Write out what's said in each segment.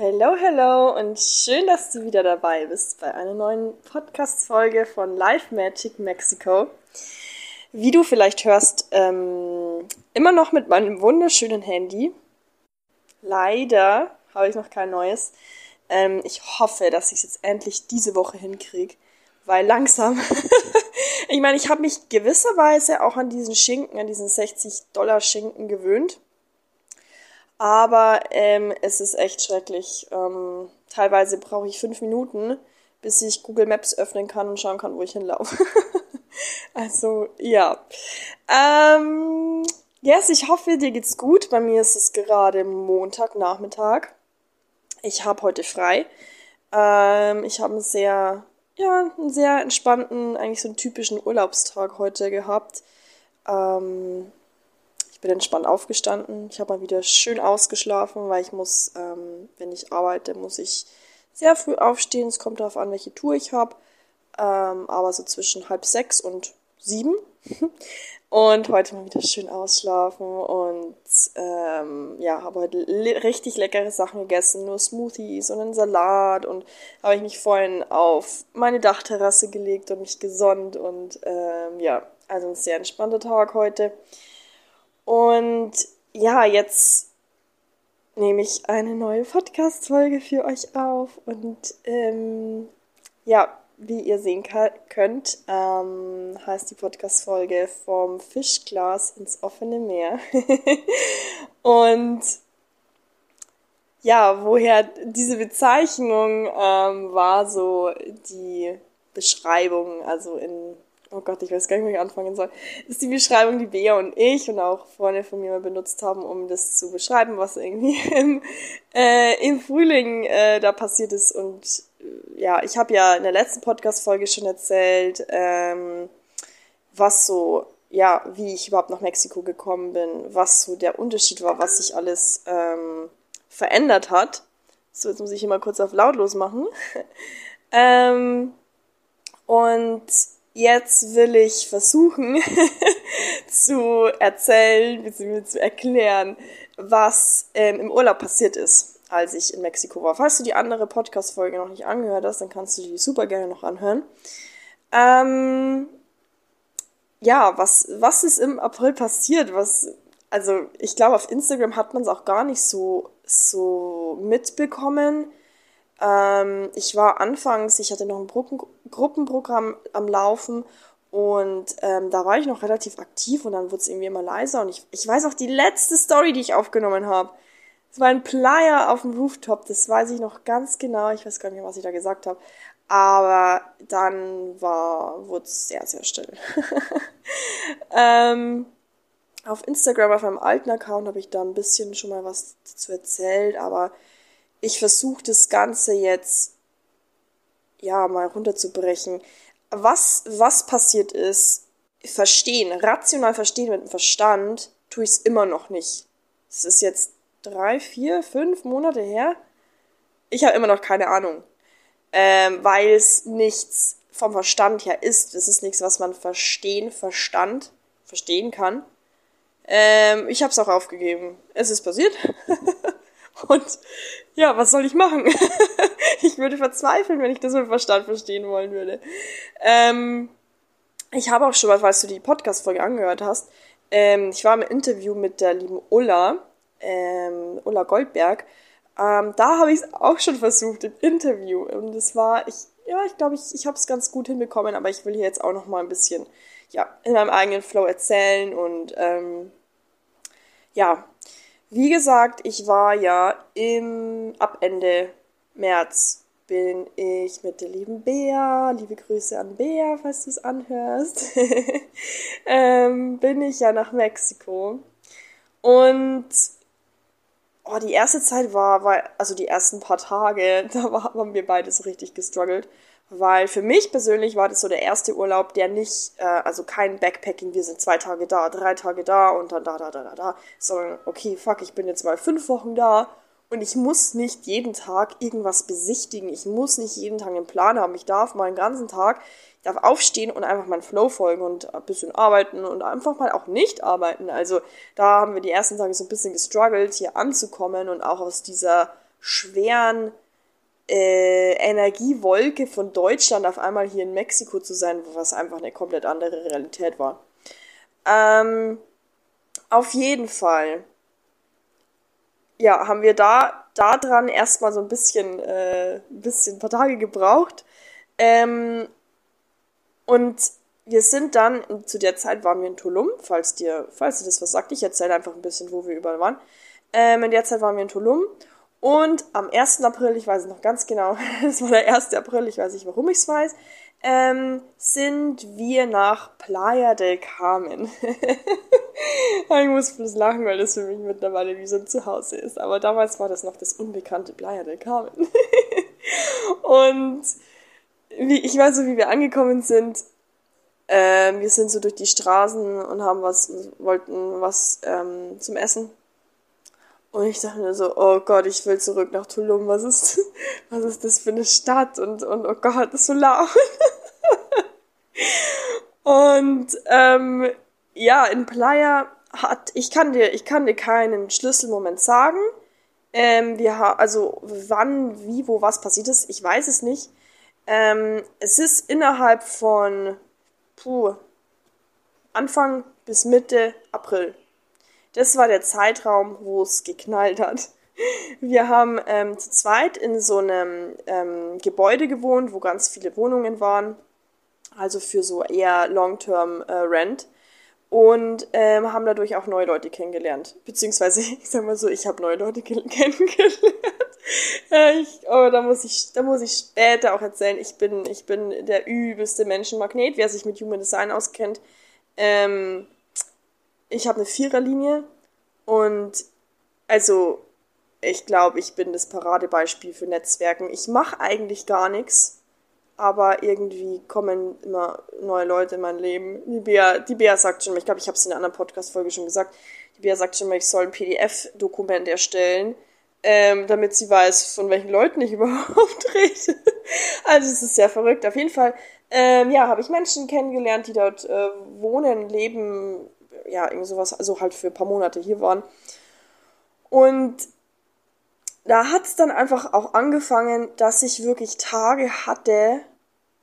Hello, hello und schön, dass du wieder dabei bist bei einer neuen Podcast-Folge von Live Magic Mexico. Wie du vielleicht hörst, ähm, immer noch mit meinem wunderschönen Handy. Leider habe ich noch kein neues. Ähm, ich hoffe, dass ich es jetzt endlich diese Woche hinkriege, weil langsam. ich meine, ich habe mich gewisserweise auch an diesen Schinken, an diesen 60 Dollar Schinken gewöhnt. Aber ähm, es ist echt schrecklich. Ähm, teilweise brauche ich fünf Minuten, bis ich Google Maps öffnen kann und schauen kann, wo ich hinlaufe. also, ja. Ähm, yes, ich hoffe, dir geht's gut. Bei mir ist es gerade Montagnachmittag. Ich habe heute frei. Ähm, ich habe einen sehr, ja, einen sehr entspannten, eigentlich so einen typischen Urlaubstag heute gehabt. Ähm, ich bin entspannt aufgestanden. Ich habe mal wieder schön ausgeschlafen, weil ich muss, ähm, wenn ich arbeite, muss ich sehr früh aufstehen. Es kommt darauf an, welche Tour ich habe. Ähm, aber so zwischen halb sechs und sieben. und heute mal wieder schön ausschlafen und ähm, ja, habe heute richtig leckere Sachen gegessen, nur Smoothies und einen Salat und habe ich mich vorhin auf meine Dachterrasse gelegt und mich gesonnt und ähm, ja, also ein sehr entspannter Tag heute. Und ja, jetzt nehme ich eine neue Podcast-Folge für euch auf. Und ähm, ja, wie ihr sehen könnt, ähm, heißt die Podcast-Folge vom Fischglas ins offene Meer. und ja, woher diese Bezeichnung ähm, war so die Beschreibung, also in oh Gott, ich weiß gar nicht, wo ich anfangen soll, ist die Beschreibung, die Bea und ich und auch Freunde von mir mal benutzt haben, um das zu beschreiben, was irgendwie im, äh, im Frühling äh, da passiert ist. Und äh, ja, ich habe ja in der letzten Podcast-Folge schon erzählt, ähm, was so, ja, wie ich überhaupt nach Mexiko gekommen bin, was so der Unterschied war, was sich alles ähm, verändert hat. So, jetzt muss ich hier mal kurz auf lautlos machen. ähm, und Jetzt will ich versuchen zu erzählen, bzw. zu erklären, was ähm, im Urlaub passiert ist, als ich in Mexiko war. Falls du die andere Podcast-Folge noch nicht angehört hast, dann kannst du die super gerne noch anhören. Ähm, ja, was, was ist im April passiert? Was, also ich glaube, auf Instagram hat man es auch gar nicht so, so mitbekommen. Ähm, ich war anfangs, ich hatte noch ein Gruppen Gruppenprogramm am Laufen und ähm, da war ich noch relativ aktiv und dann wurde es irgendwie immer leiser. Und ich, ich weiß auch die letzte Story, die ich aufgenommen habe. Es war ein Playa auf dem Rooftop, das weiß ich noch ganz genau. Ich weiß gar nicht mehr, was ich da gesagt habe. Aber dann war, wurde es sehr, sehr still. ähm, auf Instagram, auf meinem alten Account, habe ich da ein bisschen schon mal was dazu erzählt, aber ich versuche das Ganze jetzt ja mal runterzubrechen. Was, was passiert ist, verstehen, rational verstehen mit dem Verstand, tue ich es immer noch nicht. Es ist jetzt drei, vier, fünf Monate her. Ich habe immer noch keine Ahnung. Ähm, weil es nichts vom Verstand her ist. Es ist nichts, was man verstehen, Verstand verstehen kann. Ähm, ich habe es auch aufgegeben. Es ist passiert. Und ja, was soll ich machen? ich würde verzweifeln, wenn ich das mit Verstand verstehen wollen würde. Ähm, ich habe auch schon mal, falls du die Podcast-Folge angehört hast, ähm, ich war im Interview mit der lieben Ulla, ähm, Ulla Goldberg. Ähm, da habe ich es auch schon versucht im Interview. Und es war, ich, ja, ich glaube, ich, ich habe es ganz gut hinbekommen, aber ich will hier jetzt auch noch mal ein bisschen, ja, in meinem eigenen Flow erzählen und, ähm, ja, wie gesagt, ich war ja im, ab Ende März bin ich mit der lieben Bea, liebe Grüße an Bea, falls du es anhörst, ähm, bin ich ja nach Mexiko. Und oh, die erste Zeit war, war, also die ersten paar Tage, da haben wir beide so richtig gestruggelt. Weil für mich persönlich war das so der erste Urlaub, der nicht, äh, also kein Backpacking, wir sind zwei Tage da, drei Tage da und dann da, da, da, da, da, sondern okay, fuck, ich bin jetzt mal fünf Wochen da und ich muss nicht jeden Tag irgendwas besichtigen. Ich muss nicht jeden Tag einen Plan haben. Ich darf mal einen ganzen Tag, ich darf aufstehen und einfach meinen Flow folgen und ein bisschen arbeiten und einfach mal auch nicht arbeiten. Also da haben wir die ersten Tage so ein bisschen gestruggelt, hier anzukommen und auch aus dieser schweren äh, Energiewolke von Deutschland auf einmal hier in Mexiko zu sein, was einfach eine komplett andere Realität war. Ähm, auf jeden Fall. Ja, haben wir da, dran erstmal so ein bisschen, äh, ein bisschen, ein paar Tage gebraucht. Ähm, und wir sind dann, zu der Zeit waren wir in Tulum, falls dir, falls dir das was sagt, ich erzähle einfach ein bisschen, wo wir überall waren. Ähm, in der Zeit waren wir in Tulum und am 1. April, ich weiß es noch ganz genau, das war der 1. April, ich weiß nicht, warum ich es weiß, ähm, sind wir nach Playa del Carmen. ich muss bloß lachen, weil das für mich mittlerweile wie so ein Zuhause ist. Aber damals war das noch das unbekannte Playa del Carmen. und wie, ich weiß so, wie wir angekommen sind, ähm, wir sind so durch die Straßen und haben was, wollten was ähm, zum Essen. Und ich dachte mir so, oh Gott, ich will zurück nach Tulum. Was ist, was ist das für eine Stadt? Und, und oh Gott, das ist so laut. und ähm, ja, in Playa hat, ich kann dir, ich kann dir keinen Schlüsselmoment sagen. Ähm, wir haben, also wann, wie, wo, was passiert ist, ich weiß es nicht. Ähm, es ist innerhalb von puh, Anfang bis Mitte April. Das war der Zeitraum, wo es geknallt hat. Wir haben ähm, zu zweit in so einem ähm, Gebäude gewohnt, wo ganz viele Wohnungen waren, also für so eher Long-Term äh, Rent und ähm, haben dadurch auch neue Leute kennengelernt. Beziehungsweise, ich sag mal so, ich habe neue Leute kennengelernt. Äh, ich, oh, da muss ich, da muss ich später auch erzählen. Ich bin, ich bin der übelste Menschenmagnet, wer sich mit Human Design auskennt. Ähm, ich habe eine Viererlinie und also ich glaube, ich bin das Paradebeispiel für Netzwerken. Ich mache eigentlich gar nichts, aber irgendwie kommen immer neue Leute in mein Leben. Die Bea, die Bea sagt schon mal, ich glaube, ich habe es in einer anderen Podcast-Folge schon gesagt, die Bea sagt schon mal, ich soll ein PDF-Dokument erstellen ähm, damit sie weiß, von welchen Leuten ich überhaupt rede. also es ist sehr verrückt. Auf jeden Fall, ähm, ja, habe ich Menschen kennengelernt, die dort äh, wohnen, leben, ja, irgend sowas, also halt für ein paar Monate hier waren. Und da hat es dann einfach auch angefangen, dass ich wirklich Tage hatte,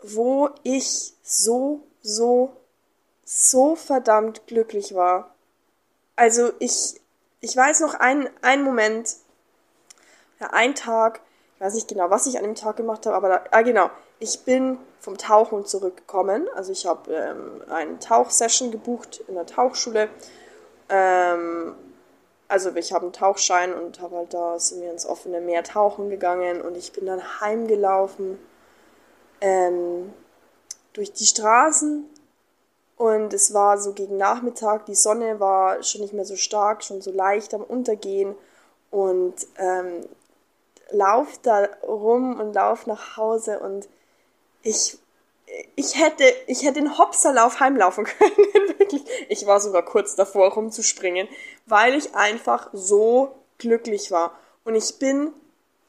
wo ich so, so, so verdammt glücklich war. Also ich, ich weiß noch einen, einen Moment, ja, ein Tag, ich weiß nicht genau, was ich an dem Tag gemacht habe, aber da, ah, genau, ich bin vom Tauchen zurückgekommen. Also ich habe ähm, eine Tauchsession gebucht in der Tauchschule. Ähm, also ich habe einen Tauchschein und habe halt da sind wir ins offene Meer tauchen gegangen und ich bin dann heimgelaufen ähm, durch die Straßen und es war so gegen Nachmittag, die Sonne war schon nicht mehr so stark, schon so leicht am Untergehen und ähm, lauf da rum und lauf nach Hause und ich, ich hätte, ich hätte den Hopserlauf heimlaufen können, wirklich. Ich war sogar kurz davor rumzuspringen, weil ich einfach so glücklich war. Und ich bin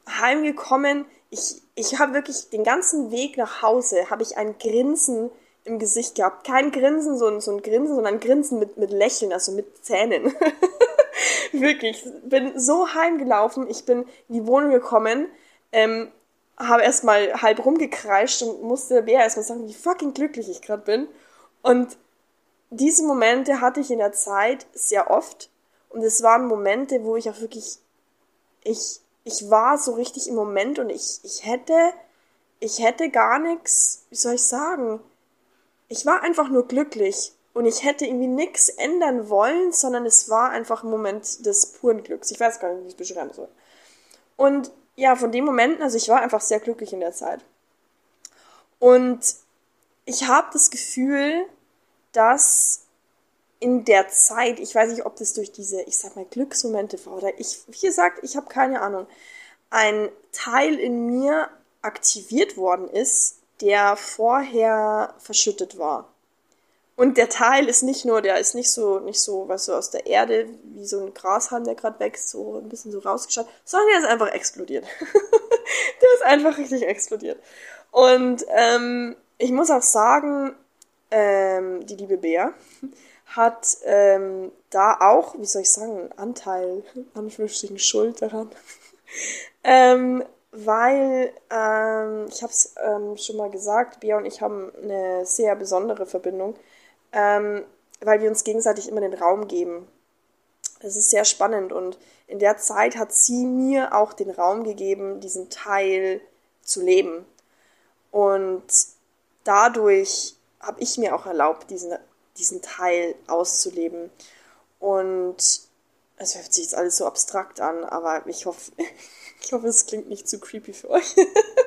heimgekommen, ich, ich habe wirklich den ganzen Weg nach Hause, habe ich ein Grinsen im Gesicht gehabt. Kein Grinsen, so ein, so ein Grinsen, sondern ein Grinsen mit, mit Lächeln, also mit Zähnen. Wirklich, bin so heimgelaufen, ich bin in die Wohnung gekommen, ähm, habe erstmal halb rumgekreischt und musste Bär erstmal sagen, wie fucking glücklich ich gerade bin. Und diese Momente hatte ich in der Zeit sehr oft. Und es waren Momente, wo ich auch wirklich, ich, ich war so richtig im Moment und ich, ich hätte, ich hätte gar nichts, wie soll ich sagen, ich war einfach nur glücklich. Und ich hätte irgendwie nichts ändern wollen, sondern es war einfach ein Moment des puren Glücks. Ich weiß gar nicht, wie ich es beschreiben soll. Und ja, von dem Moment, also ich war einfach sehr glücklich in der Zeit. Und ich habe das Gefühl, dass in der Zeit, ich weiß nicht, ob das durch diese, ich sag mal, Glücksmomente war oder ich, wie gesagt, ich habe keine Ahnung, ein Teil in mir aktiviert worden ist, der vorher verschüttet war. Und der Teil ist nicht nur, der ist nicht so, nicht so, was so aus der Erde, wie so ein Grashalm, der gerade wächst, so ein bisschen so rausgeschaut, sondern der ist einfach explodiert. der ist einfach richtig explodiert. Und ähm, ich muss auch sagen, ähm, die liebe Bea hat ähm, da auch, wie soll ich sagen, einen Anteil, Anführungsstrichen Schuld daran. ähm, weil, ähm, ich habe es ähm, schon mal gesagt, Bea und ich haben eine sehr besondere Verbindung, ähm, weil wir uns gegenseitig immer den Raum geben. Es ist sehr spannend und in der Zeit hat sie mir auch den Raum gegeben, diesen Teil zu leben. Und dadurch habe ich mir auch erlaubt, diesen, diesen Teil auszuleben. Und es hört sich jetzt alles so abstrakt an, aber ich hoffe, ich hoffe, es klingt nicht zu creepy für euch.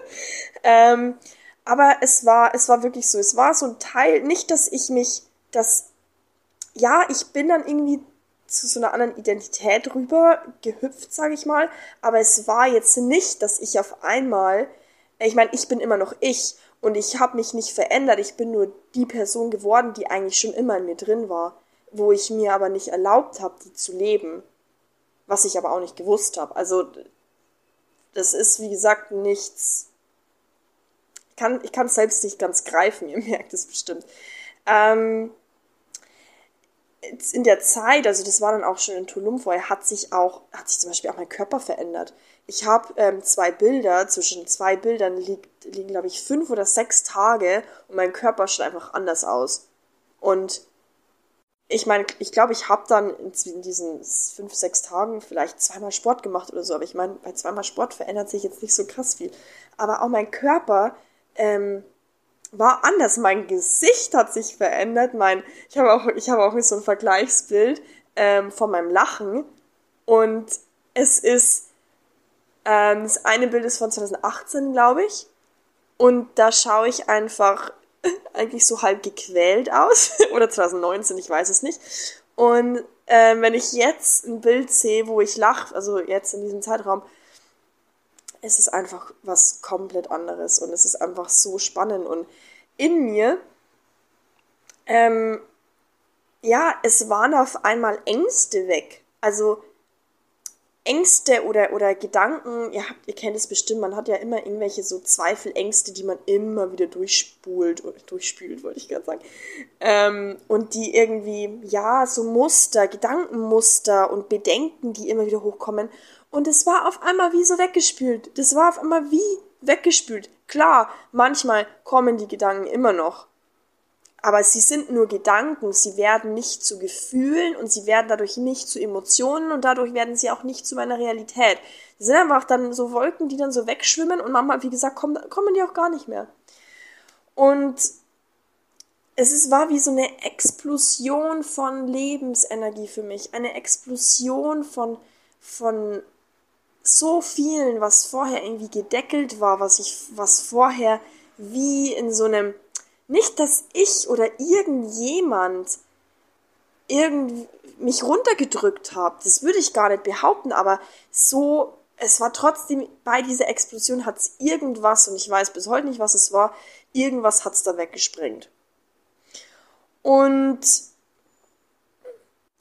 ähm, aber es war, es war wirklich so. Es war so ein Teil, nicht, dass ich mich, dass, ja, ich bin dann irgendwie zu so einer anderen Identität rüber gehüpft, sage ich mal. Aber es war jetzt nicht, dass ich auf einmal, ich meine, ich bin immer noch ich und ich habe mich nicht verändert. Ich bin nur die Person geworden, die eigentlich schon immer in mir drin war wo ich mir aber nicht erlaubt habe, die zu leben. Was ich aber auch nicht gewusst habe. Also das ist, wie gesagt, nichts. Ich kann es selbst nicht ganz greifen, ihr merkt es bestimmt. Ähm, in der Zeit, also das war dann auch schon in Tulum vorher, hat sich auch, hat sich zum Beispiel auch mein Körper verändert. Ich habe ähm, zwei Bilder, zwischen zwei Bildern liegt, liegen, glaube ich, fünf oder sechs Tage und mein Körper schaut einfach anders aus. Und ich meine, ich glaube, ich habe dann in diesen fünf, sechs Tagen vielleicht zweimal Sport gemacht oder so, aber ich meine, bei zweimal Sport verändert sich jetzt nicht so krass viel. Aber auch mein Körper ähm, war anders. Mein Gesicht hat sich verändert. Mein, ich habe auch, ich habe auch so ein Vergleichsbild ähm, von meinem Lachen und es ist ähm, das eine Bild ist von 2018, glaube ich. Und da schaue ich einfach eigentlich so halb gequält aus. Oder 2019, ich weiß es nicht. Und äh, wenn ich jetzt ein Bild sehe, wo ich lache, also jetzt in diesem Zeitraum, es ist einfach was komplett anderes und es ist einfach so spannend. Und in mir, ähm, ja, es waren auf einmal Ängste weg. Also Ängste oder, oder Gedanken, ihr, habt, ihr kennt es bestimmt, man hat ja immer irgendwelche so Zweifel, Ängste, die man immer wieder durchspult, durchspült, wollte ich gerade sagen. Ähm, und die irgendwie, ja, so Muster, Gedankenmuster und Bedenken, die immer wieder hochkommen. Und es war auf einmal wie so weggespült. Das war auf einmal wie weggespült. Klar, manchmal kommen die Gedanken immer noch. Aber sie sind nur Gedanken, sie werden nicht zu Gefühlen und sie werden dadurch nicht zu Emotionen und dadurch werden sie auch nicht zu meiner Realität. Sie sind einfach dann so Wolken, die dann so wegschwimmen und manchmal, wie gesagt, kommen, kommen die auch gar nicht mehr. Und es ist, war wie so eine Explosion von Lebensenergie für mich. Eine Explosion von, von so vielen, was vorher irgendwie gedeckelt war, was ich, was vorher wie in so einem nicht, dass ich oder irgendjemand irgend mich runtergedrückt habe. Das würde ich gar nicht behaupten, aber so, es war trotzdem, bei dieser Explosion hat es irgendwas, und ich weiß bis heute nicht, was es war, irgendwas hat es da weggesprengt. Und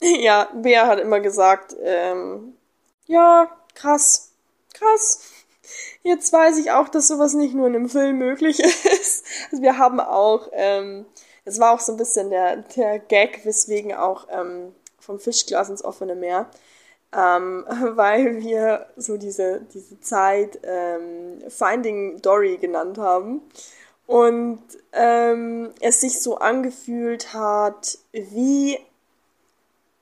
ja, Bea hat immer gesagt, ähm, ja, krass, krass. Jetzt weiß ich auch, dass sowas nicht nur in einem Film möglich ist. Also wir haben auch, ähm, das war auch so ein bisschen der, der Gag, weswegen auch ähm, vom Fischglas ins offene Meer, ähm, weil wir so diese, diese Zeit ähm, Finding Dory genannt haben. Und ähm, es sich so angefühlt hat, wie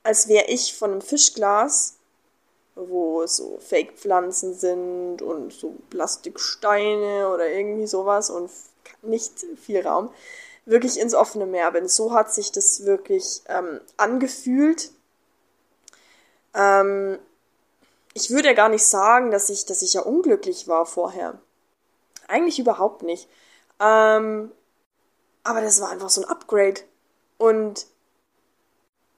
als wäre ich von einem Fischglas wo so Fake-Pflanzen sind und so Plastiksteine oder irgendwie sowas und nicht viel Raum, wirklich ins offene Meer bin. So hat sich das wirklich ähm, angefühlt. Ähm, ich würde ja gar nicht sagen, dass ich, dass ich ja unglücklich war vorher. Eigentlich überhaupt nicht. Ähm, aber das war einfach so ein Upgrade. Und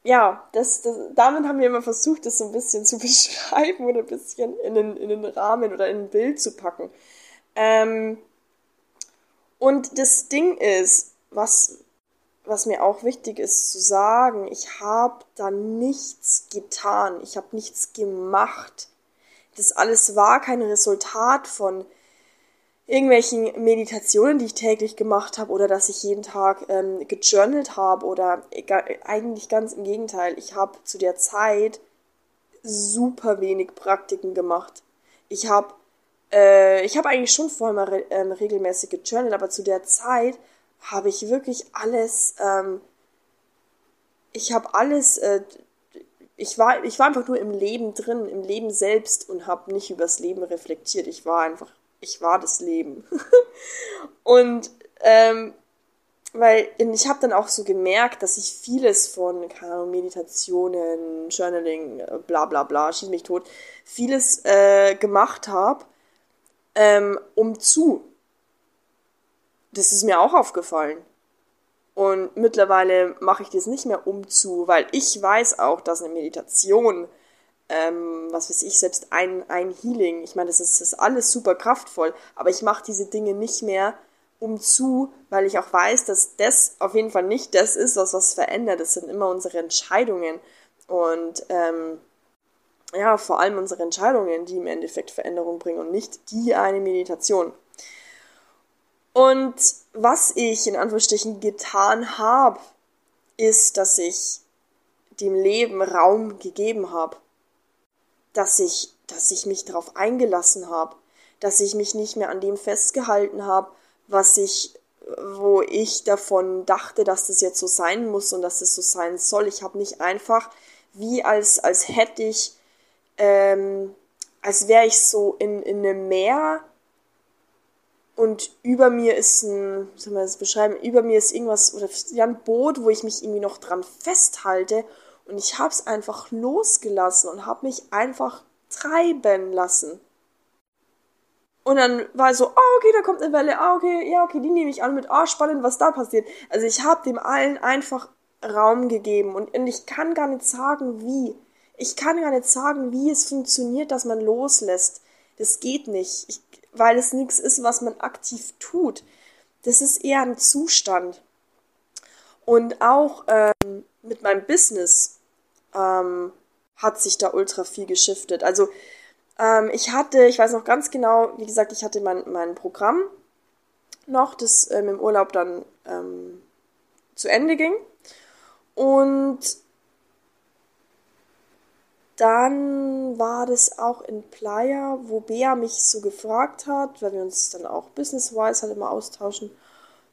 ja, das, das, damit haben wir immer versucht, das so ein bisschen zu beschreiben oder ein bisschen in den, in den Rahmen oder in ein Bild zu packen. Ähm, und das Ding ist, was, was mir auch wichtig ist zu sagen, ich habe da nichts getan, ich habe nichts gemacht. Das alles war kein Resultat von irgendwelchen Meditationen, die ich täglich gemacht habe oder dass ich jeden Tag ähm, gejournalt habe oder eigentlich ganz im Gegenteil. Ich habe zu der Zeit super wenig Praktiken gemacht. Ich habe äh, ich habe eigentlich schon vorher mal re ähm, regelmäßig gejournalt, aber zu der Zeit habe ich wirklich alles, ähm, ich habe alles, äh, ich war, ich war einfach nur im Leben drin, im Leben selbst und habe nicht übers Leben reflektiert. Ich war einfach, ich war das Leben. und ähm, weil ich habe dann auch so gemerkt, dass ich vieles von keine Ahnung, Meditationen, Journaling, bla bla bla, schieß mich tot, vieles äh, gemacht habe, ähm, um zu. Das ist mir auch aufgefallen. Und mittlerweile mache ich das nicht mehr um zu, weil ich weiß auch, dass eine Meditation, ähm, was weiß ich, selbst ein, ein Healing, ich meine, das ist, das ist alles super kraftvoll, aber ich mache diese Dinge nicht mehr um zu, weil ich auch weiß, dass das auf jeden Fall nicht das ist, was was verändert. Das sind immer unsere Entscheidungen. Und ähm, ja, vor allem unsere Entscheidungen, die im Endeffekt Veränderung bringen und nicht die eine Meditation. Und was ich in Anführungsstrichen getan habe, ist, dass ich dem Leben Raum gegeben habe, dass ich, dass ich mich darauf eingelassen habe, dass ich mich nicht mehr an dem festgehalten habe, was ich, wo ich davon dachte, dass das jetzt so sein muss und dass es so sein soll. Ich habe nicht einfach wie als, als hätte ich, ähm, als wäre ich so in, in einem Meer und über mir ist ein, wie soll man das beschreiben, über mir ist irgendwas, oder ja, ein Boot, wo ich mich irgendwie noch dran festhalte und ich habe es einfach losgelassen und habe mich einfach treiben lassen. Und dann war so, oh, okay, da kommt eine Welle, ah, okay, ja, okay, die nehme ich an mit, oh, spannend, was da passiert. Also ich habe dem allen einfach Raum gegeben und, und ich kann gar nicht sagen, wie. Ich kann gar nicht sagen, wie es funktioniert, dass man loslässt. Das geht nicht. Ich weil es nichts ist, was man aktiv tut. Das ist eher ein Zustand. Und auch ähm, mit meinem Business ähm, hat sich da ultra viel geschiftet. Also ähm, ich hatte, ich weiß noch ganz genau, wie gesagt, ich hatte mein, mein Programm noch, das ähm, im Urlaub dann ähm, zu Ende ging. Und dann war das auch in Playa, wo Bea mich so gefragt hat, weil wir uns dann auch business-wise halt immer austauschen.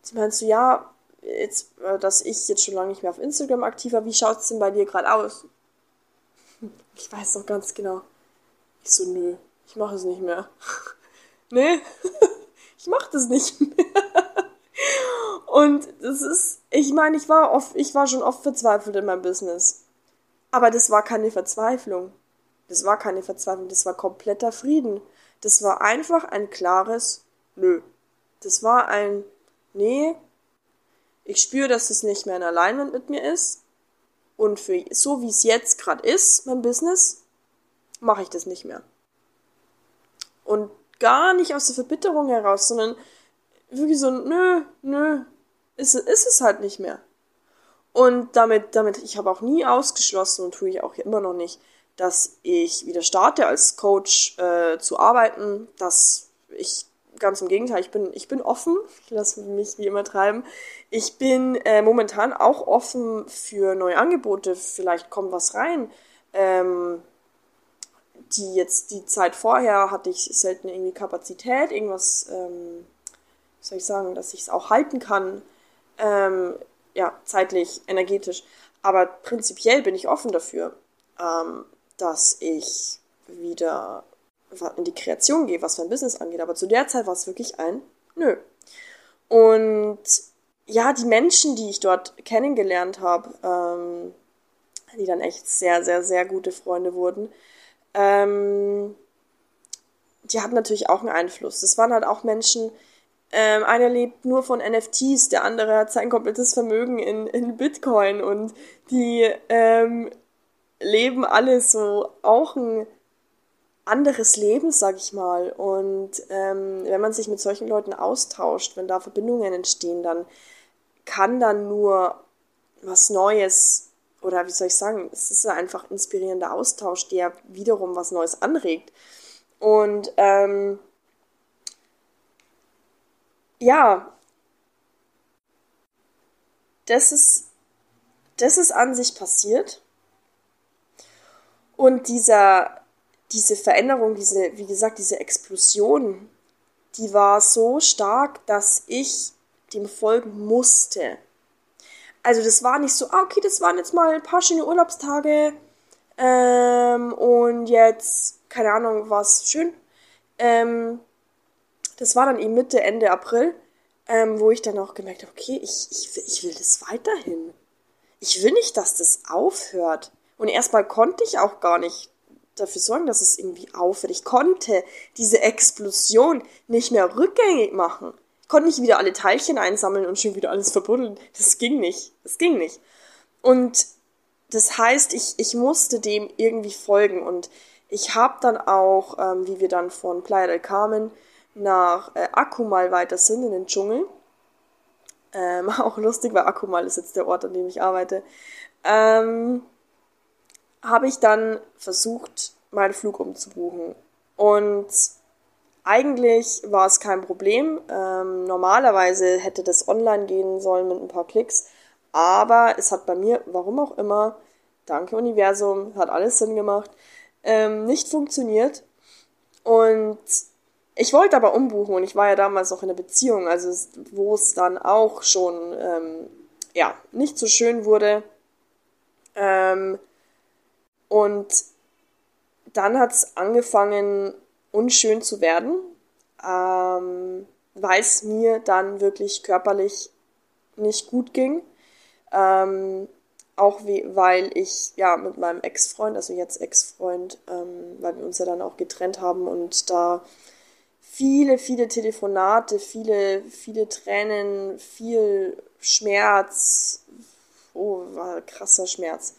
Sie meinte so, ja, jetzt, äh, dass ich jetzt schon lange nicht mehr auf Instagram aktiv war, wie schaut es denn bei dir gerade aus? Ich weiß doch ganz genau. Ich so, nö, ich mache es nicht mehr. nee, ich mache das nicht mehr. Und das ist, ich meine, ich war oft, ich war schon oft verzweifelt in meinem Business. Aber das war keine Verzweiflung. Das war keine Verzweiflung, das war kompletter Frieden. Das war einfach ein klares Nö. Das war ein Nee. Ich spüre, dass es nicht mehr in Alignment mit mir ist. Und für so wie es jetzt gerade ist, mein Business, mache ich das nicht mehr. Und gar nicht aus der Verbitterung heraus, sondern wirklich so, nö, nö, ist, ist es halt nicht mehr. Und damit, damit, ich habe auch nie ausgeschlossen und tue ich auch immer noch nicht, dass ich wieder starte als Coach äh, zu arbeiten. Dass ich ganz im Gegenteil, ich bin, ich bin offen, ich lasse mich wie immer treiben. Ich bin äh, momentan auch offen für neue Angebote. Vielleicht kommt was rein. Ähm, die jetzt die Zeit vorher hatte ich selten irgendwie Kapazität, irgendwas, ähm, wie soll ich sagen, dass ich es auch halten kann. Ähm, ja, zeitlich, energetisch. Aber prinzipiell bin ich offen dafür, ähm, dass ich wieder in die Kreation gehe, was mein Business angeht. Aber zu der Zeit war es wirklich ein Nö. Und ja, die Menschen, die ich dort kennengelernt habe, ähm, die dann echt sehr, sehr, sehr gute Freunde wurden, ähm, die hatten natürlich auch einen Einfluss. Das waren halt auch Menschen, ähm, einer lebt nur von NFTs, der andere hat sein komplettes Vermögen in, in Bitcoin und die ähm, leben alle so auch ein anderes Leben, sag ich mal. Und ähm, wenn man sich mit solchen Leuten austauscht, wenn da Verbindungen entstehen, dann kann dann nur was Neues oder wie soll ich sagen, es ist einfach inspirierender Austausch, der wiederum was Neues anregt. Und ähm, ja, das ist, das ist an sich passiert. Und dieser, diese Veränderung, diese, wie gesagt, diese Explosion, die war so stark, dass ich dem folgen musste. Also das war nicht so, ah, okay, das waren jetzt mal ein paar schöne Urlaubstage ähm, und jetzt, keine Ahnung, war es schön. Ähm, das war dann eben Mitte, Ende April, ähm, wo ich dann auch gemerkt habe, okay, ich, ich, ich will das weiterhin. Ich will nicht, dass das aufhört. Und erstmal konnte ich auch gar nicht dafür sorgen, dass es irgendwie aufhört. Ich konnte diese Explosion nicht mehr rückgängig machen. Ich konnte nicht wieder alle Teilchen einsammeln und schon wieder alles verbuddeln. Das ging nicht. Das ging nicht. Und das heißt, ich, ich musste dem irgendwie folgen. Und ich habe dann auch, ähm, wie wir dann von Playa del Carmen nach äh, Akumal weiter sind, in den Dschungel, ähm, auch lustig, weil Akumal ist jetzt der Ort, an dem ich arbeite, ähm, habe ich dann versucht, meinen Flug umzubuchen. Und eigentlich war es kein Problem. Ähm, normalerweise hätte das online gehen sollen mit ein paar Klicks. Aber es hat bei mir, warum auch immer, danke Universum, hat alles Sinn gemacht, ähm, nicht funktioniert. Und ich wollte aber umbuchen und ich war ja damals noch in einer Beziehung, also wo es dann auch schon ähm, ja nicht so schön wurde. Ähm, und dann hat es angefangen, unschön zu werden, ähm, weil es mir dann wirklich körperlich nicht gut ging. Ähm, auch wie, weil ich ja mit meinem Ex-Freund, also jetzt Ex-Freund, ähm, weil wir uns ja dann auch getrennt haben und da viele, viele Telefonate, viele, viele Tränen, viel Schmerz, oh, war krasser Schmerz.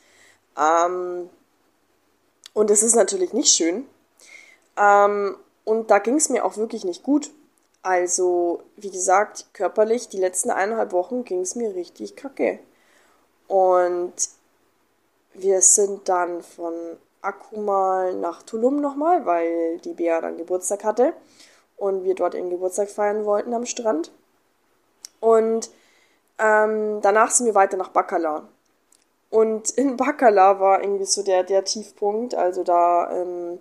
Ähm, und es ist natürlich nicht schön. Ähm, und da ging es mir auch wirklich nicht gut. Also, wie gesagt, körperlich, die letzten eineinhalb Wochen ging es mir richtig kacke. Und wir sind dann von Akumal nach Tulum nochmal, weil die Bea dann Geburtstag hatte und wir dort ihren Geburtstag feiern wollten am Strand. Und ähm, danach sind wir weiter nach Bacala. Und in Bacala war irgendwie so der, der Tiefpunkt. Also da ähm,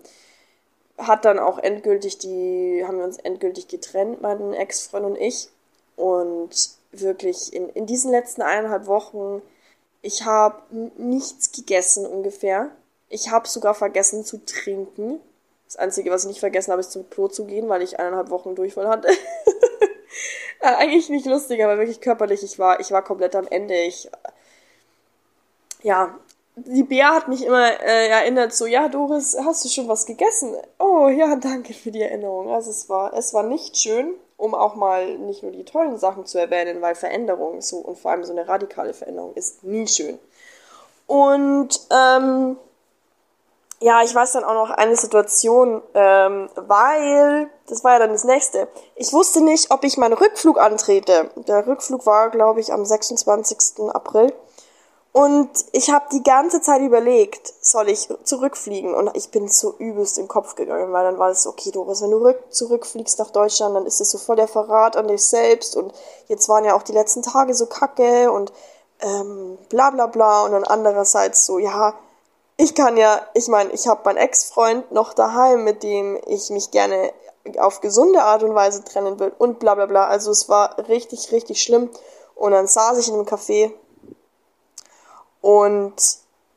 hat dann auch endgültig die, haben wir uns endgültig getrennt, mein Ex-Freund und ich. Und wirklich in, in diesen letzten eineinhalb Wochen, ich habe nichts gegessen ungefähr. Ich habe sogar vergessen zu trinken. Das Einzige, was ich nicht vergessen habe, ist zum Klo zu gehen, weil ich eineinhalb Wochen Durchfall hatte. äh, eigentlich nicht lustig, aber wirklich körperlich. Ich war, ich war komplett am Ende. Ich ja, die Bea hat mich immer äh, erinnert, so, ja, Doris, hast du schon was gegessen? Oh, ja, danke für die Erinnerung. Also es war, es war nicht schön, um auch mal nicht nur die tollen Sachen zu erwähnen, weil Veränderung so und vor allem so eine radikale Veränderung ist nie schön. Und ähm, ja, ich weiß dann auch noch eine Situation, ähm, weil, das war ja dann das nächste. Ich wusste nicht, ob ich meinen Rückflug antrete. Der Rückflug war, glaube ich, am 26. April. Und ich habe die ganze Zeit überlegt, soll ich zurückfliegen? Und ich bin so übelst im Kopf gegangen, weil dann war es okay, Doris, wenn du rück, zurückfliegst nach Deutschland, dann ist es so voll der Verrat an dich selbst. Und jetzt waren ja auch die letzten Tage so kacke und ähm, bla bla bla. Und dann andererseits so, ja, ich kann ja, ich meine, ich habe meinen Ex-Freund noch daheim, mit dem ich mich gerne auf gesunde Art und Weise trennen will und bla bla bla. Also es war richtig, richtig schlimm. Und dann saß ich in einem Café und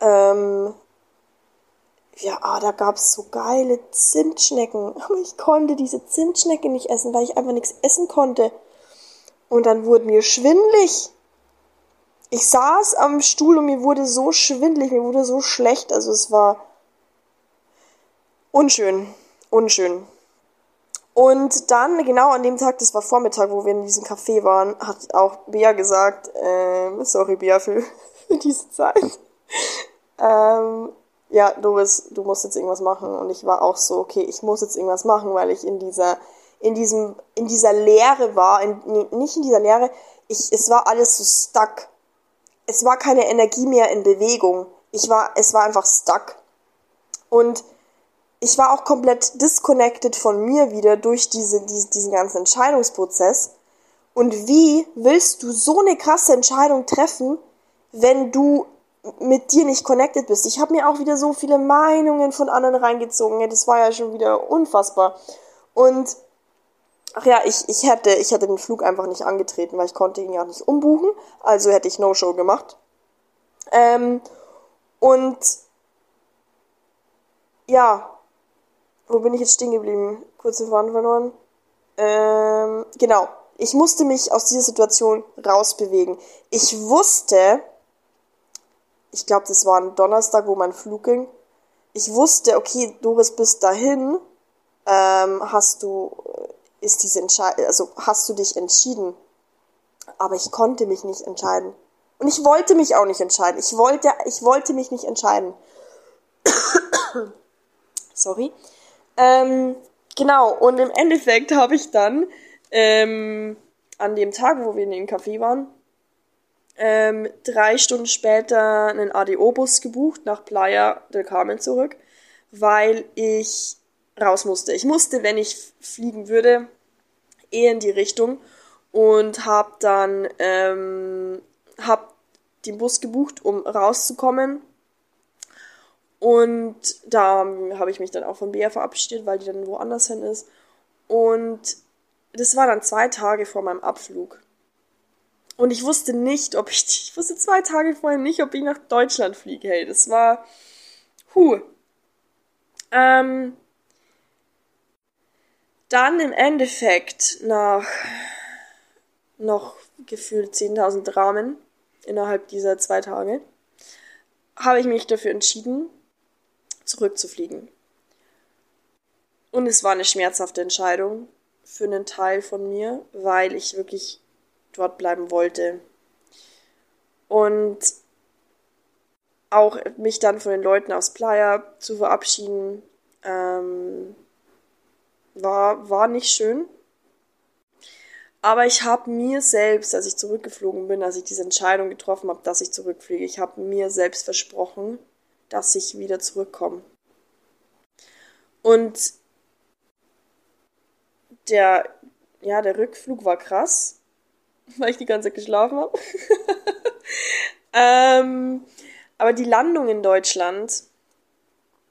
ähm, ja, ah, da gab's so geile Zimtschnecken. Aber ich konnte diese Zimtschnecke nicht essen, weil ich einfach nichts essen konnte. Und dann wurde mir schwindlig. Ich saß am Stuhl und mir wurde so schwindlig, mir wurde so schlecht. Also es war unschön, unschön. Und dann, genau an dem Tag, das war Vormittag, wo wir in diesem Café waren, hat auch Bea gesagt, äh, sorry Bea für für diese Zeit. ähm, ja, Doris, du musst jetzt irgendwas machen. Und ich war auch so, okay, ich muss jetzt irgendwas machen, weil ich in dieser, in diesem, in dieser Leere war, in, nee, nicht in dieser Leere, ich, es war alles so stuck. Es war keine Energie mehr in Bewegung. Ich war, es war einfach stuck. Und ich war auch komplett disconnected von mir wieder durch diese, diese, diesen ganzen Entscheidungsprozess. Und wie willst du so eine krasse Entscheidung treffen, wenn du mit dir nicht connected bist. Ich habe mir auch wieder so viele Meinungen von anderen reingezogen. Das war ja schon wieder unfassbar. Und ach ja, ich, ich hätte, ich hätte den Flug einfach nicht angetreten, weil ich konnte ihn ja nicht umbuchen. Also hätte ich No-Show gemacht. Ähm, und ja, wo bin ich jetzt stehen geblieben? Kurze Faden verloren. Ähm, genau. Ich musste mich aus dieser Situation rausbewegen. Ich wusste, ich glaube, das war ein Donnerstag, wo mein Flug ging. Ich wusste, okay, Doris, bis dahin ähm, hast du, äh, ist diese Entscheidung, also hast du dich entschieden. Aber ich konnte mich nicht entscheiden. Und ich wollte mich auch nicht entscheiden. Ich wollte, ich wollte mich nicht entscheiden. Sorry. Ähm, genau, und im Endeffekt habe ich dann ähm, an dem Tag, wo wir in dem Café waren, ähm, drei Stunden später einen ADO-Bus gebucht nach Playa del Carmen zurück, weil ich raus musste. Ich musste, wenn ich fliegen würde, eh in die Richtung und habe dann ähm, hab den Bus gebucht, um rauszukommen. Und da habe ich mich dann auch von Bea verabschiedet, weil die dann woanders hin ist. Und das war dann zwei Tage vor meinem Abflug. Und ich wusste nicht, ob ich, ich wusste zwei Tage vorher nicht, ob ich nach Deutschland fliege. Hey, das war, huh. Ähm, dann im Endeffekt nach noch gefühlt 10.000 Dramen innerhalb dieser zwei Tage habe ich mich dafür entschieden, zurückzufliegen. Und es war eine schmerzhafte Entscheidung für einen Teil von mir, weil ich wirklich dort bleiben wollte. Und auch mich dann von den Leuten aus Playa zu verabschieden, ähm, war, war nicht schön. Aber ich habe mir selbst, als ich zurückgeflogen bin, als ich diese Entscheidung getroffen habe, dass ich zurückfliege, ich habe mir selbst versprochen, dass ich wieder zurückkomme. Und der, ja, der Rückflug war krass weil ich die ganze Zeit geschlafen habe. ähm, aber die Landung in Deutschland,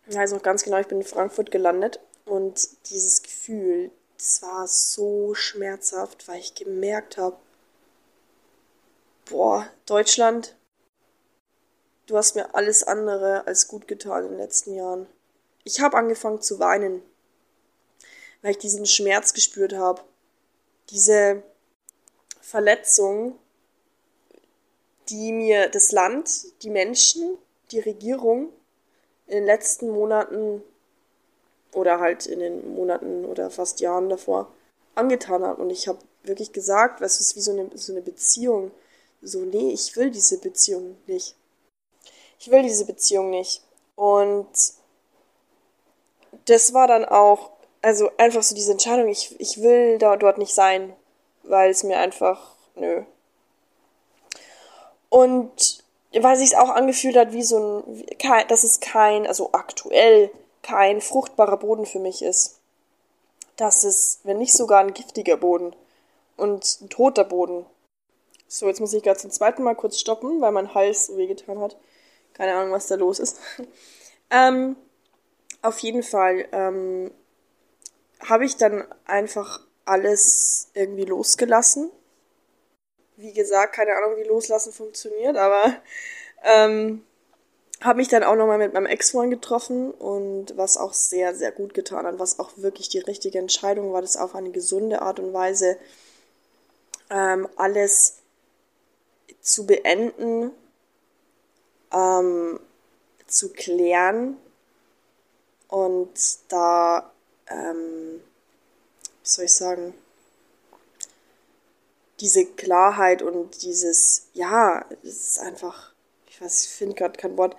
ich weiß noch ganz genau, ich bin in Frankfurt gelandet und dieses Gefühl, das war so schmerzhaft, weil ich gemerkt habe, boah, Deutschland, du hast mir alles andere als gut getan in den letzten Jahren. Ich habe angefangen zu weinen, weil ich diesen Schmerz gespürt habe. Diese Verletzung, die mir das Land, die Menschen, die Regierung in den letzten Monaten oder halt in den Monaten oder fast Jahren davor angetan hat. Und ich habe wirklich gesagt, was ist wie so eine, so eine Beziehung. So, nee, ich will diese Beziehung nicht. Ich will diese Beziehung nicht. Und das war dann auch, also einfach so diese Entscheidung, ich, ich will da dort nicht sein weil es mir einfach, nö. Und weil sich es auch angefühlt hat, wie so ein, dass es kein, also aktuell kein fruchtbarer Boden für mich ist. Dass es, wenn nicht sogar ein giftiger Boden und ein toter Boden. So, jetzt muss ich gerade zum zweiten Mal kurz stoppen, weil mein Hals wehgetan hat. Keine Ahnung, was da los ist. ähm, auf jeden Fall ähm, habe ich dann einfach alles irgendwie losgelassen. Wie gesagt, keine Ahnung, wie loslassen funktioniert, aber ähm, habe mich dann auch nochmal mit meinem Ex-Freund getroffen und was auch sehr, sehr gut getan hat, was auch wirklich die richtige Entscheidung war, das auf eine gesunde Art und Weise ähm, alles zu beenden, ähm, zu klären und da ähm, soll ich sagen, diese Klarheit und dieses, ja, es ist einfach, ich weiß, ich finde gerade kein Wort,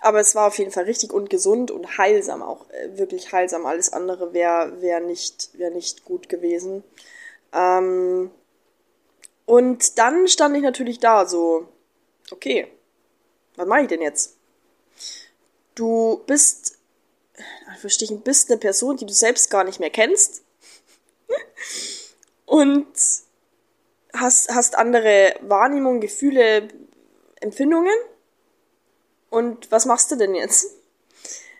aber es war auf jeden Fall richtig und gesund und heilsam auch, äh, wirklich heilsam. Alles andere wäre wär nicht, wär nicht gut gewesen. Ähm, und dann stand ich natürlich da so, okay, was mache ich denn jetzt? Du bist, verstehe bist eine Person, die du selbst gar nicht mehr kennst und hast, hast andere Wahrnehmungen, Gefühle, Empfindungen. Und was machst du denn jetzt?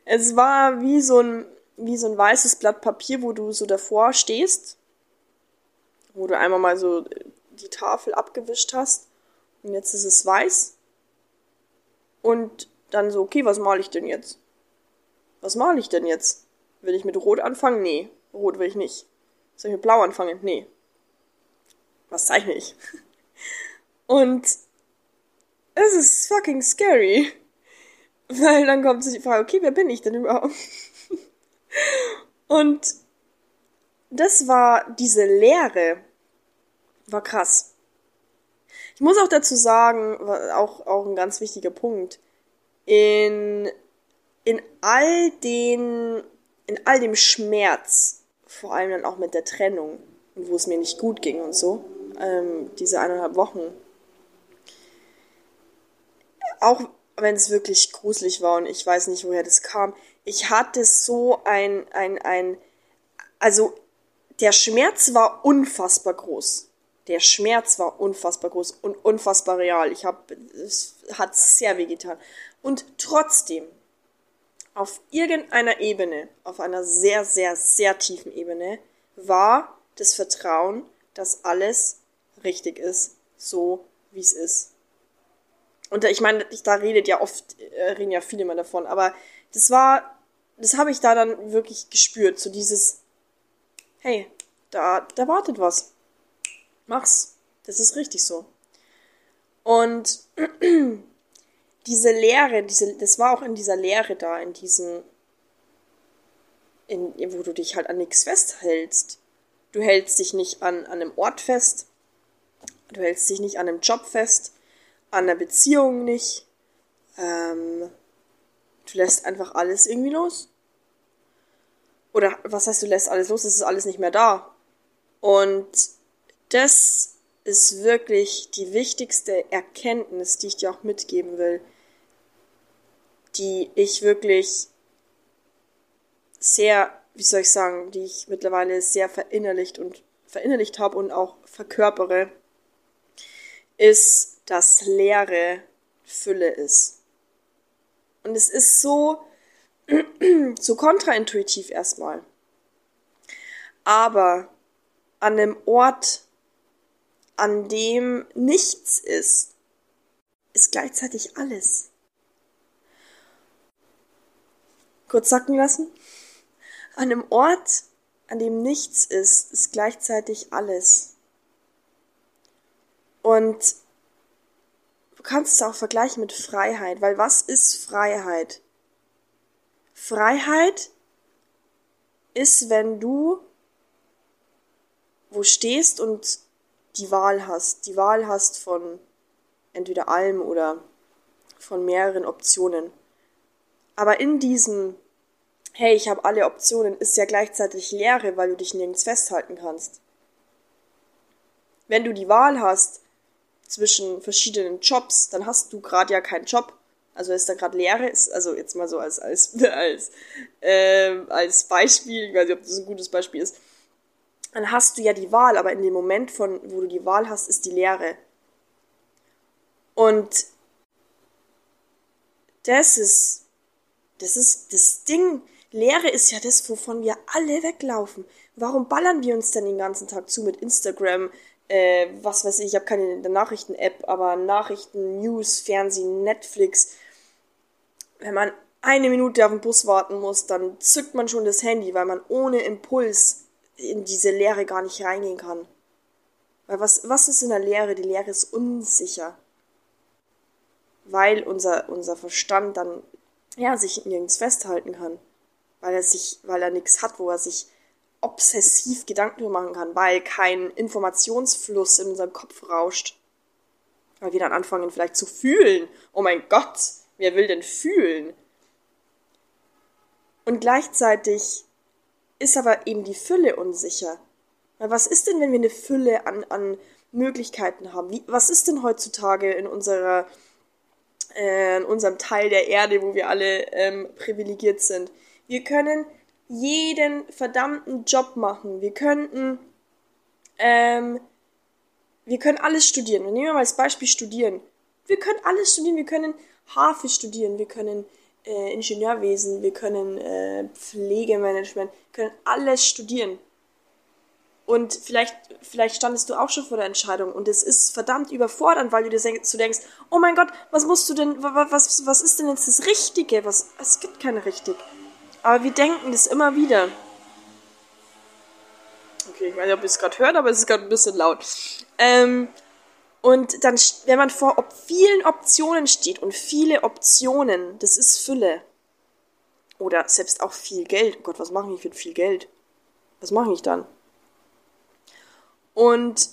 Es war wie so ein, wie so ein weißes Blatt Papier, wo du so davor stehst, wo du einmal mal so die Tafel abgewischt hast und jetzt ist es weiß. Und dann so, okay, was male ich denn jetzt? Was male ich denn jetzt? Will ich mit Rot anfangen? Nee, Rot will ich nicht. Soll ich mit Blau anfangen? Nee. Was zeichne ich? Und es ist fucking scary. Weil dann kommt so die Frage, okay, wer bin ich denn überhaupt? Und das war diese Lehre, war krass. Ich muss auch dazu sagen, auch, auch ein ganz wichtiger Punkt, in, in all den, in all dem Schmerz, vor allem dann auch mit der Trennung, wo es mir nicht gut ging und so, ähm, diese eineinhalb Wochen, auch wenn es wirklich gruselig war und ich weiß nicht, woher das kam, ich hatte so ein, ein, ein, also der Schmerz war unfassbar groß. Der Schmerz war unfassbar groß und unfassbar real. Ich habe, es hat sehr weh getan. Und trotzdem, auf irgendeiner Ebene, auf einer sehr, sehr, sehr tiefen Ebene, war das Vertrauen, dass alles richtig ist, so wie es ist. Und ich meine, da redet ja oft, äh, reden ja viele mal davon, aber das war, das habe ich da dann wirklich gespürt, so dieses, hey, da, da wartet was. Mach's. Das ist richtig so. Und diese Lehre, diese, das war auch in dieser Lehre da, in diesem, in, wo du dich halt an nichts festhältst. Du hältst dich nicht an, an einem Ort fest, du hältst dich nicht an einem Job fest, an der Beziehung nicht. Ähm, du lässt einfach alles irgendwie los. Oder was heißt, du lässt alles los? Es ist alles nicht mehr da. Und das ist wirklich die wichtigste Erkenntnis, die ich dir auch mitgeben will, die ich wirklich sehr, wie soll ich sagen, die ich mittlerweile sehr verinnerlicht und verinnerlicht habe und auch verkörpere, ist, dass Leere Fülle ist. Und es ist so, so kontraintuitiv erstmal. Aber an einem Ort, an dem nichts ist, ist gleichzeitig alles. Kurz sacken lassen. An einem Ort, an dem nichts ist, ist gleichzeitig alles. Und du kannst es auch vergleichen mit Freiheit, weil was ist Freiheit? Freiheit ist, wenn du wo stehst und die Wahl hast. Die Wahl hast von entweder allem oder von mehreren Optionen. Aber in diesem, hey, ich habe alle Optionen, ist ja gleichzeitig Leere, weil du dich nirgends festhalten kannst. Wenn du die Wahl hast zwischen verschiedenen Jobs, dann hast du gerade ja keinen Job. Also ist da gerade Leere, ist, also jetzt mal so als, als, als, äh, als Beispiel, ich weiß nicht, ob das ein gutes Beispiel ist, dann hast du ja die Wahl, aber in dem Moment, von, wo du die Wahl hast, ist die Leere. Und das ist, das ist das Ding. Leere ist ja das, wovon wir alle weglaufen. Warum ballern wir uns denn den ganzen Tag zu mit Instagram, äh, was weiß ich, ich habe keine Nachrichten-App, aber Nachrichten, News, Fernsehen, Netflix. Wenn man eine Minute auf den Bus warten muss, dann zückt man schon das Handy, weil man ohne Impuls in diese Lehre gar nicht reingehen kann. Weil was, was ist in der Lehre? Die Lehre ist unsicher. Weil unser, unser Verstand dann, ja, sich nirgends festhalten kann. Weil er sich, weil er nichts hat, wo er sich obsessiv Gedanken machen kann, weil kein Informationsfluss in unserem Kopf rauscht. Weil wir dann anfangen vielleicht zu fühlen. Oh mein Gott, wer will denn fühlen? Und gleichzeitig ist aber eben die Fülle unsicher. Weil was ist denn, wenn wir eine Fülle an, an Möglichkeiten haben? Wie, was ist denn heutzutage in unserer äh, in unserem Teil der Erde, wo wir alle ähm, privilegiert sind? Wir können jeden verdammten Job machen. Wir könnten ähm, wir können alles studieren. Wir nehmen mal als Beispiel studieren. Wir können alles studieren. Wir können Harfe studieren, wir können äh, Ingenieurwesen, wir können äh, Pflegemanagement, können alles studieren. Und vielleicht, vielleicht standest du auch schon vor der Entscheidung und es ist verdammt überfordernd, weil du dir so denkst, oh mein Gott, was musst du denn, was, was ist denn jetzt das Richtige? Was, es gibt keine richtig. Aber wir denken das immer wieder. Okay, ich weiß nicht, ob ihr es gerade hört, aber es ist gerade ein bisschen laut. Ähm, und dann, wenn man vor ob vielen Optionen steht und viele Optionen, das ist Fülle. Oder selbst auch viel Geld. Oh Gott, was mache ich mit viel Geld? Was mache ich dann? Und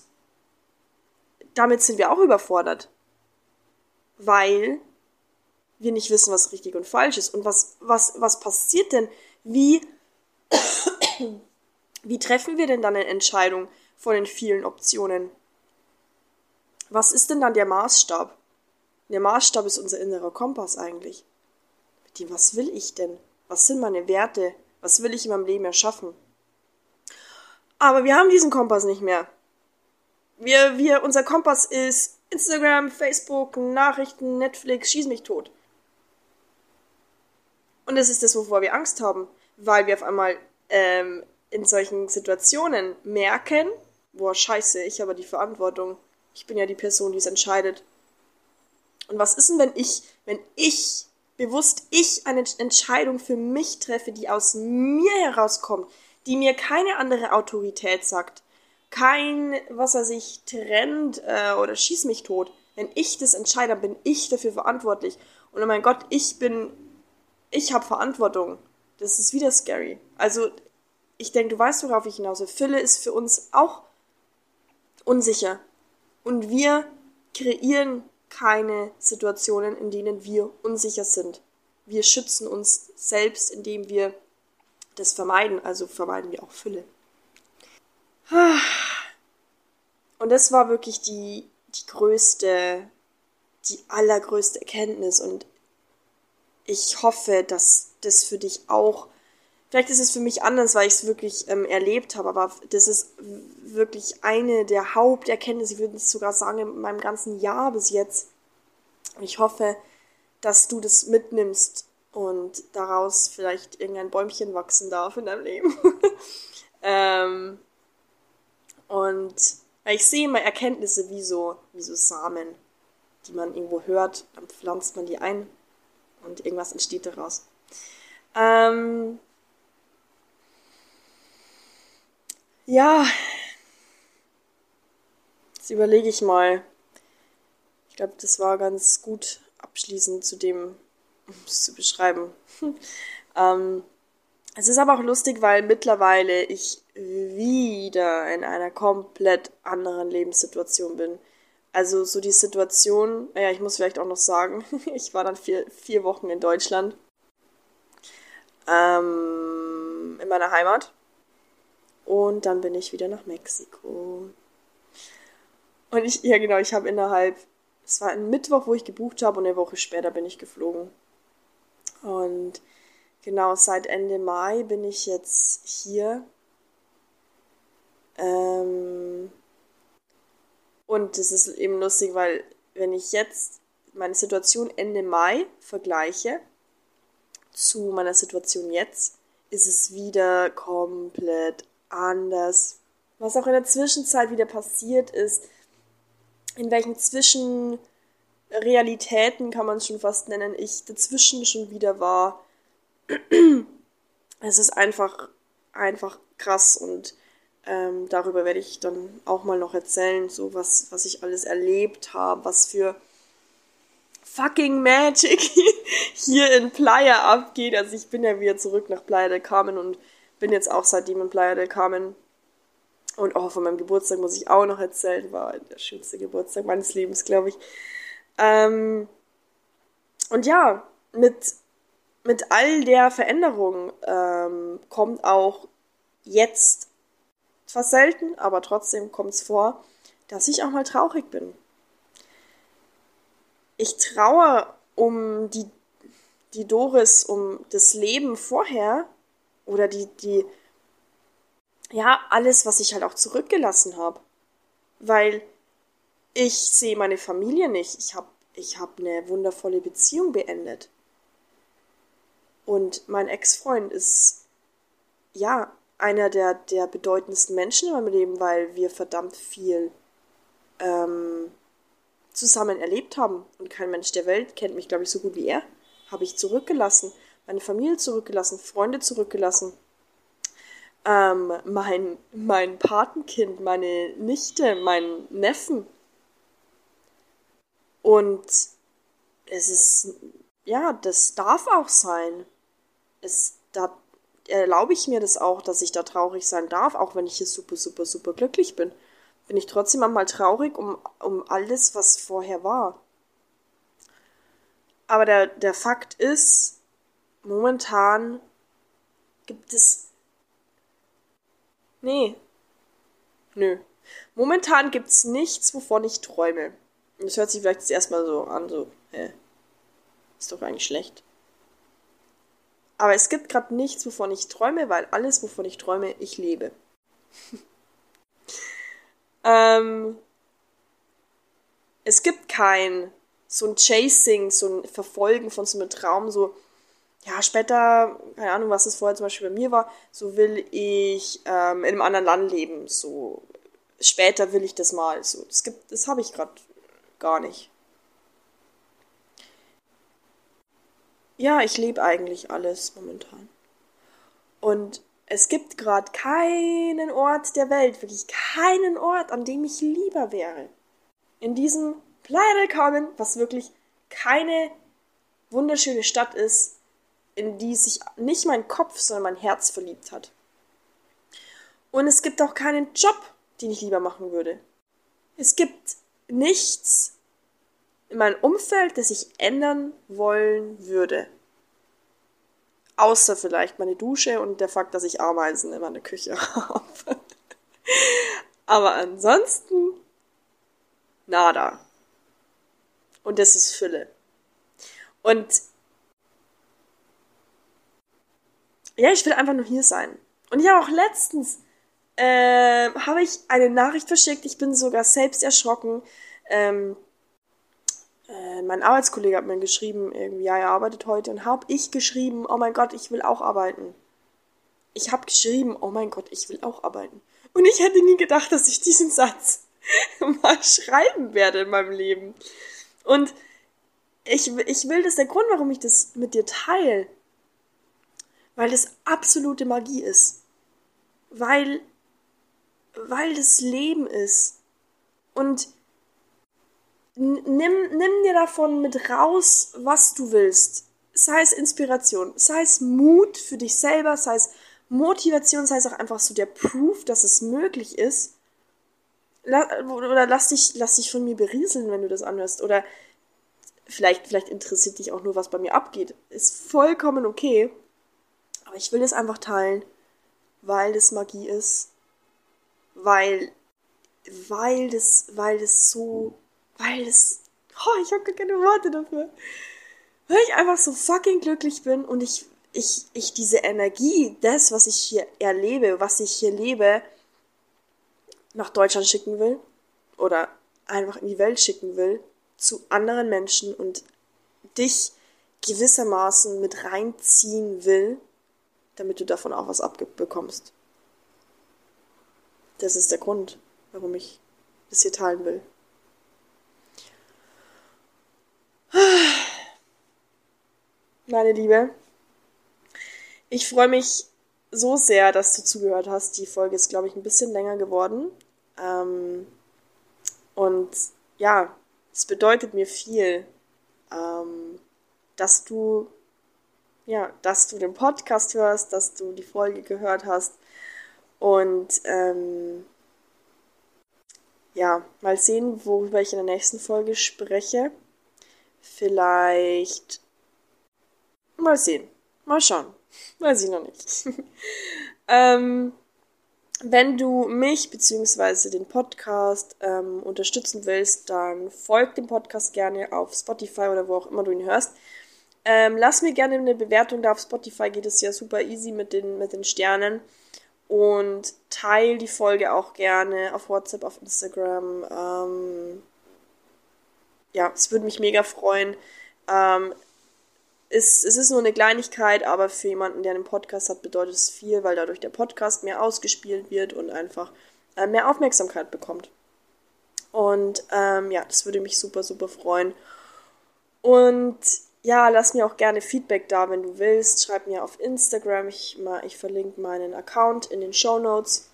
damit sind wir auch überfordert. Weil wir nicht wissen, was richtig und falsch ist. Und was, was, was passiert denn? Wie, wie treffen wir denn dann eine Entscheidung von den vielen Optionen? Was ist denn dann der Maßstab? Der Maßstab ist unser innerer Kompass eigentlich. Mit was will ich denn? Was sind meine Werte? Was will ich in meinem Leben erschaffen? Aber wir haben diesen Kompass nicht mehr. Wir, wir, unser Kompass ist Instagram, Facebook, Nachrichten, Netflix, schieß mich tot. Und das ist das, wovor wir Angst haben, weil wir auf einmal ähm, in solchen Situationen merken, boah, scheiße, ich habe die Verantwortung. Ich bin ja die Person, die es entscheidet. Und was ist denn, wenn ich, wenn ich bewusst ich eine Entscheidung für mich treffe, die aus mir herauskommt, die mir keine andere Autorität sagt, kein, was er sich trennt äh, oder schieß mich tot. Wenn ich das entscheide, bin ich dafür verantwortlich. Und oh mein Gott, ich bin, ich habe Verantwortung. Das ist wieder scary. Also, ich denke, du weißt, worauf ich hinaus will. Fülle ist für uns auch unsicher. Und wir kreieren keine Situationen, in denen wir unsicher sind. Wir schützen uns selbst, indem wir das vermeiden, also vermeiden wir auch Fülle. Und das war wirklich die, die größte, die allergrößte Erkenntnis und ich hoffe, dass das für dich auch Vielleicht ist es für mich anders, weil ich es wirklich ähm, erlebt habe, aber das ist wirklich eine der Haupterkenntnisse, ich würde sogar sagen, in meinem ganzen Jahr bis jetzt. Ich hoffe, dass du das mitnimmst und daraus vielleicht irgendein Bäumchen wachsen darf in deinem Leben. ähm, und ich sehe immer Erkenntnisse wie so, wie so Samen, die man irgendwo hört, dann pflanzt man die ein und irgendwas entsteht daraus. Ähm, Ja, jetzt überlege ich mal. Ich glaube, das war ganz gut abschließend zu dem, um es zu beschreiben. ähm, es ist aber auch lustig, weil mittlerweile ich wieder in einer komplett anderen Lebenssituation bin. Also so die Situation, ja, ich muss vielleicht auch noch sagen, ich war dann vier, vier Wochen in Deutschland, ähm, in meiner Heimat. Und dann bin ich wieder nach Mexiko. Und ich, ja genau, ich habe innerhalb, es war ein Mittwoch, wo ich gebucht habe und eine Woche später bin ich geflogen. Und genau, seit Ende Mai bin ich jetzt hier. Ähm, und das ist eben lustig, weil wenn ich jetzt meine Situation Ende Mai vergleiche zu meiner Situation jetzt, ist es wieder komplett anders. Was auch in der Zwischenzeit wieder passiert ist, in welchen Zwischenrealitäten kann man es schon fast nennen, ich dazwischen schon wieder war. Es ist einfach, einfach krass und ähm, darüber werde ich dann auch mal noch erzählen, so was, was ich alles erlebt habe, was für fucking Magic hier in Playa abgeht. Also ich bin ja wieder zurück nach Playa del Carmen und bin jetzt auch seitdem in Playa del Carmen. Und auch von meinem Geburtstag muss ich auch noch erzählen. War der schönste Geburtstag meines Lebens, glaube ich. Ähm, und ja, mit, mit all der Veränderung ähm, kommt auch jetzt, zwar selten, aber trotzdem kommt es vor, dass ich auch mal traurig bin. Ich traue um die, die Doris, um das Leben vorher, oder die, die, ja, alles, was ich halt auch zurückgelassen habe. Weil ich sehe meine Familie nicht. Ich habe ich habe eine wundervolle Beziehung beendet. Und mein Ex-Freund ist, ja, einer der, der bedeutendsten Menschen in meinem Leben, weil wir verdammt viel ähm, zusammen erlebt haben. Und kein Mensch der Welt kennt mich, glaube ich, so gut wie er. Habe ich zurückgelassen, meine Familie zurückgelassen, Freunde zurückgelassen. Ähm, mein, mein Patenkind, meine Nichte, meinen Neffen. Und es ist, ja, das darf auch sein. Es, da erlaube ich mir das auch, dass ich da traurig sein darf, auch wenn ich hier super, super, super glücklich bin. Bin ich trotzdem einmal traurig um, um alles, was vorher war. Aber der, der Fakt ist, momentan gibt es. Nee. Nö. Momentan gibt es nichts, wovon ich träume. Das hört sich vielleicht jetzt erstmal so an, so, hä? Ist doch eigentlich schlecht. Aber es gibt gerade nichts, wovon ich träume, weil alles, wovon ich träume, ich lebe. ähm, es gibt kein so ein Chasing, so ein Verfolgen von so einem Traum, so, ja, später, keine Ahnung, was das vorher zum Beispiel bei mir war, so will ich ähm, in einem anderen Land leben, so später will ich das mal, so, das das habe ich gerade gar nicht. Ja, ich lebe eigentlich alles momentan. Und es gibt gerade keinen Ort der Welt, wirklich keinen Ort, an dem ich lieber wäre. In diesem del Carmen, was wirklich keine wunderschöne Stadt ist, in die sich nicht mein Kopf, sondern mein Herz verliebt hat. Und es gibt auch keinen Job, den ich lieber machen würde. Es gibt nichts, in meinem Umfeld, das ich ändern wollen würde. Außer vielleicht meine Dusche und der Fakt, dass ich Ameisen in meiner Küche habe. Aber ansonsten nada. Und das ist Fülle. Und ja, ich will einfach nur hier sein. Und habe auch letztens äh, habe ich eine Nachricht verschickt. Ich bin sogar selbst erschrocken. Ähm, äh, mein Arbeitskollege hat mir geschrieben, irgendwie, ja, er arbeitet heute und habe ich geschrieben, oh mein Gott, ich will auch arbeiten. Ich habe geschrieben, oh mein Gott, ich will auch arbeiten. Und ich hätte nie gedacht, dass ich diesen Satz mal schreiben werde in meinem Leben. Und ich, ich will, das der Grund, warum ich das mit dir teile. Weil das absolute Magie ist. Weil, weil das Leben ist. Und nimm, nimm dir davon mit raus, was du willst. Sei es Inspiration, sei es Mut für dich selber, sei es Motivation, sei es auch einfach so der Proof, dass es möglich ist. Oder lass dich, lass dich von mir berieseln, wenn du das anhörst. Oder vielleicht, vielleicht interessiert dich auch nur, was bei mir abgeht. Ist vollkommen okay. Aber ich will es einfach teilen, weil das Magie ist. Weil, weil das, weil das so weil es, oh, ich habe keine Worte dafür, weil ich einfach so fucking glücklich bin und ich, ich, ich diese Energie, das, was ich hier erlebe, was ich hier lebe, nach Deutschland schicken will oder einfach in die Welt schicken will, zu anderen Menschen und dich gewissermaßen mit reinziehen will, damit du davon auch was abbekommst. Das ist der Grund, warum ich das hier teilen will. Meine Liebe, ich freue mich so sehr, dass du zugehört hast. Die Folge ist, glaube ich, ein bisschen länger geworden. Ähm, und ja, es bedeutet mir viel, ähm, dass du ja, dass du den Podcast hörst, dass du die Folge gehört hast. Und ähm, ja, mal sehen, worüber ich in der nächsten Folge spreche. Vielleicht. Mal sehen. Mal schauen. Weiß ich noch nicht. ähm, wenn du mich bzw. den Podcast ähm, unterstützen willst, dann folg dem Podcast gerne auf Spotify oder wo auch immer du ihn hörst. Ähm, lass mir gerne eine Bewertung da auf Spotify, geht es ja super easy mit den, mit den Sternen. Und teil die Folge auch gerne auf WhatsApp, auf Instagram. Ähm, ja, es würde mich mega freuen. Ähm, es, es ist nur eine Kleinigkeit, aber für jemanden, der einen Podcast hat, bedeutet es viel, weil dadurch der Podcast mehr ausgespielt wird und einfach äh, mehr Aufmerksamkeit bekommt. Und ähm, ja, das würde mich super, super freuen. Und ja, lass mir auch gerne Feedback da, wenn du willst. Schreib mir auf Instagram. Ich, ich verlinke meinen Account in den Show Notes.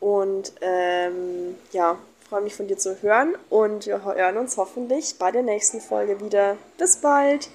Und ähm, ja, freue mich von dir zu hören. Und wir hören uns hoffentlich bei der nächsten Folge wieder. Bis bald!